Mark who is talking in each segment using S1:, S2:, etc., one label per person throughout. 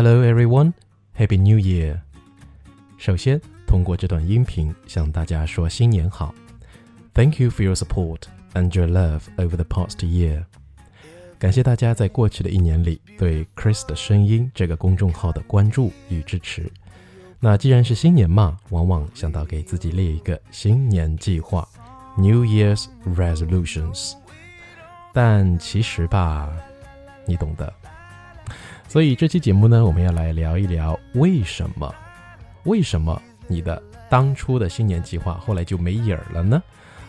S1: Hello everyone, Happy New Year！首先，通过这段音频向大家说新年好。Thank you for your support and your love over the past year。感谢大家在过去的一年里对 Chris 的声音这个公众号的关注与支持。那既然是新年嘛，往往想到给自己列一个新年计划 （New Year's Resolutions），但其实吧，你懂的。所以这期节目呢，我们要来聊一聊为什么，为什么你的当初的新年计划后来就没影儿了呢？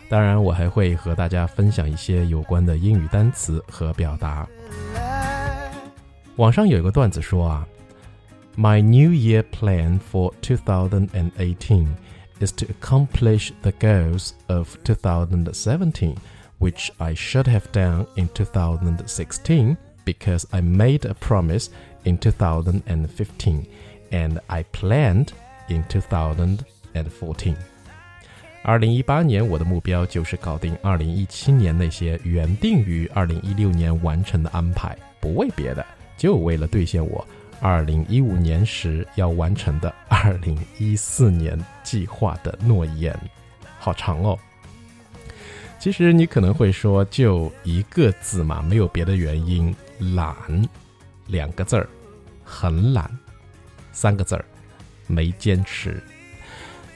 S1: 当然，我还会和大家分享一些有关的英语单词和表达。网上有一个段子说啊，My New Year plan for 2018 is to accomplish the goals of 2017, which I should have done in 2016. Because I made a promise in 2015 and I planned in 2014. 二零一八年，我的目标就是搞定二零一七年那些原定于二零一六年完成的安排，不为别的，就为了兑现我二零一五年时要完成的二零一四年计划的诺言。好长哦。其实你可能会说，就一个字嘛，没有别的原因。懒，两个字儿，很懒；三个字儿，没坚持。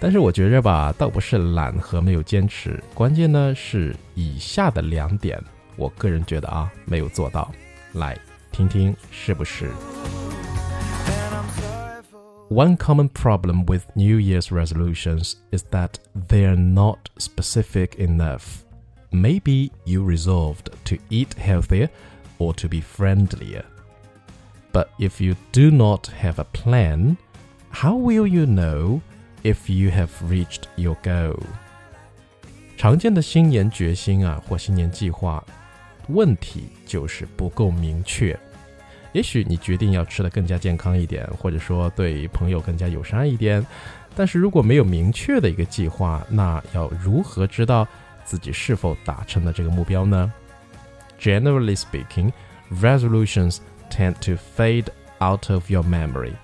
S1: 但是我觉着吧，倒不是懒和没有坚持，关键呢是以下的两点，我个人觉得啊，没有做到。来听听是不是？One common problem with New Year's resolutions is that they are not specific enough. Maybe you resolved to eat healthier or to be friendlier. But if you do not have a plan, how will you know if you have reached your goal? 常见的新年决心啊，或新年计划，问题就是不够明确。也许你决定要吃的更加健康一点，或者说对朋友更加友善一点，但是如果没有明确的一个计划，那要如何知道自己是否达成了这个目标呢 ？Generally speaking, resolutions tend to fade out of your memory.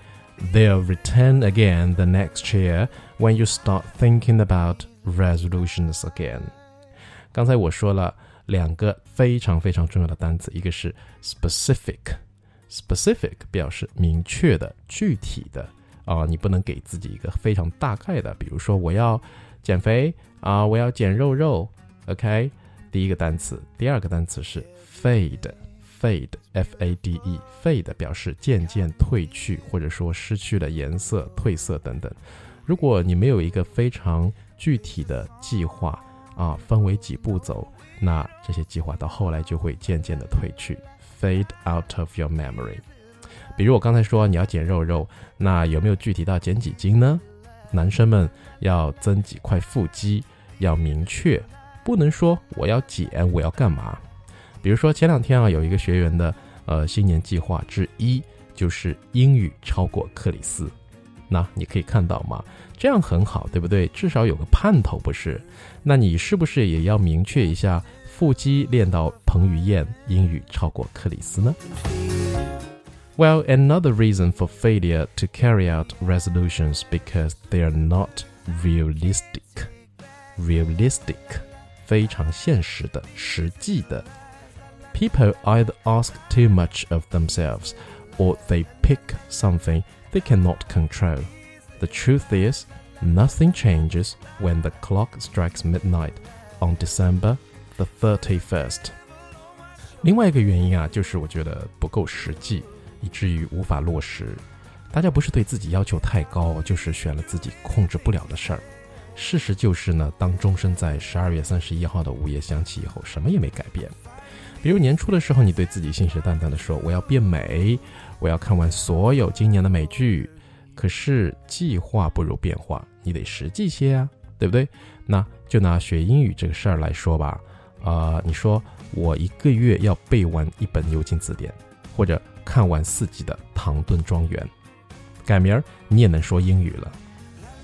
S1: They'll return again the next year when you start thinking about resolutions again. 刚才我说了两个非常非常重要的单词，一个是 specific，specific 表示明确的、具体的啊，你不能给自己一个非常大概的，比如说我要减肥啊，我要减肉肉，OK。 第一个单词，第二个单词是 fade，fade，f a d e，fade 表示渐渐褪去，或者说失去了颜色、褪色等等。如果你没有一个非常具体的计划啊，分为几步走，那这些计划到后来就会渐渐的褪去，fade out of your memory。比如我刚才说你要减肉肉，那有没有具体到减几斤呢？男生们要增几块腹肌，要明确。不能说我要减，我要干嘛？比如说前两天啊，有一个学员的呃新年计划之一就是英语超过克里斯。那你可以看到吗？这样很好，对不对？至少有个盼头，不是？那你是不是也要明确一下腹肌练到彭于晏，英语超过克里斯呢？Well, another reason for failure to carry out resolutions because they are not realistic. Realistic. 非常现实的、实际的。People either ask too much of themselves, or they pick something they cannot control. The truth is, nothing changes when the clock strikes midnight on December the 31st. 另外一个原因啊，就是我觉得不够实际，以至于无法落实。大家不是对自己要求太高，就是选了自己控制不了的事儿。 事实就是呢，当钟声在十二月三十一号的午夜响起以后，什么也没改变。比如年初的时候，你对自己信誓旦旦的说：“我要变美，我要看完所有今年的美剧。”可是计划不如变化，你得实际些啊，对不对？那就拿学英语这个事儿来说吧。啊，你说我一个月要背完一本牛津字典，或者看完四季的《唐顿庄园》，改明儿你也能说英语了。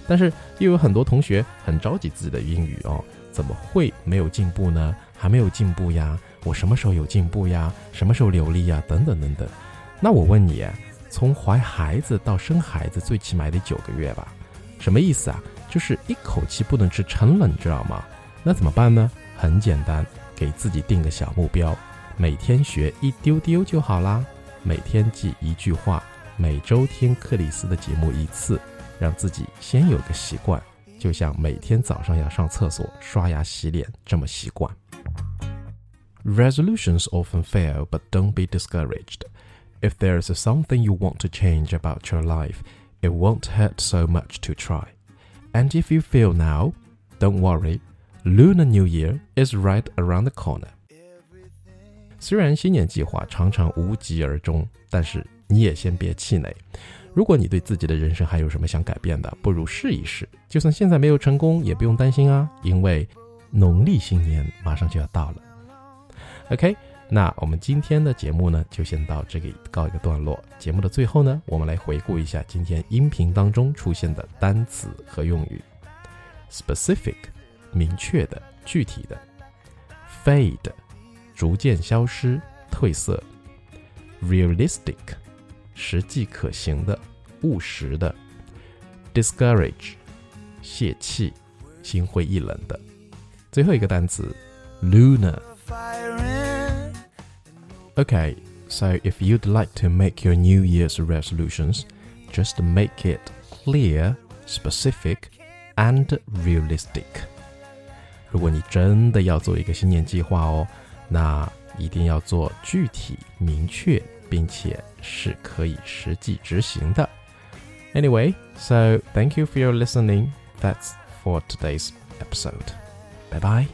S1: 但是又有很多同学很着急自己的英语哦，怎么会没有进步呢？还没有进步呀？我什么时候有进步呀？什么时候流利呀？等等等等。那我问你，从怀孩子到生孩子，最起码得九个月吧？什么意思啊？就是一口气不能吃撑了，你知道吗？那怎么办呢？很简单，给自己定个小目标，每天学一丢丢就好啦。每天记一句话，每周听克里斯的节目一次，让自己先有个习惯，就像每天早上要上厕所、刷牙、洗脸这么习惯。Resolutions often fail, but don't be discouraged. If there is something you want to change about your life, it won't hurt so much to try. And if you fail now, don't worry. Lunar New Year is right around the corner. 虽然新年计划常常无疾而终，但是你也先别气馁。如果你对自己的人生还有什么想改变的，不如试一试。就算现在没有成功，也不用担心啊，因为农历新年马上就要到了。OK，那我们今天的节目呢，就先到这里告一个段落。节目的最后呢，我们来回顾一下今天音频当中出现的单词和用语：specific，明确的、具体的；fade，逐渐消失、褪色；realistic，实际可行的、务实的；discourage，泄气、心灰意冷的。最后一个单词：lunar。Okay, so if you'd like to make your New Year's resolutions, just make it clear, specific, and realistic. 如果你真的要做一个新年计划哦，那一定要做具体、明确， 并且是可以实际执行的。Anyway, so thank you for your listening. That's for today's episode. Bye bye.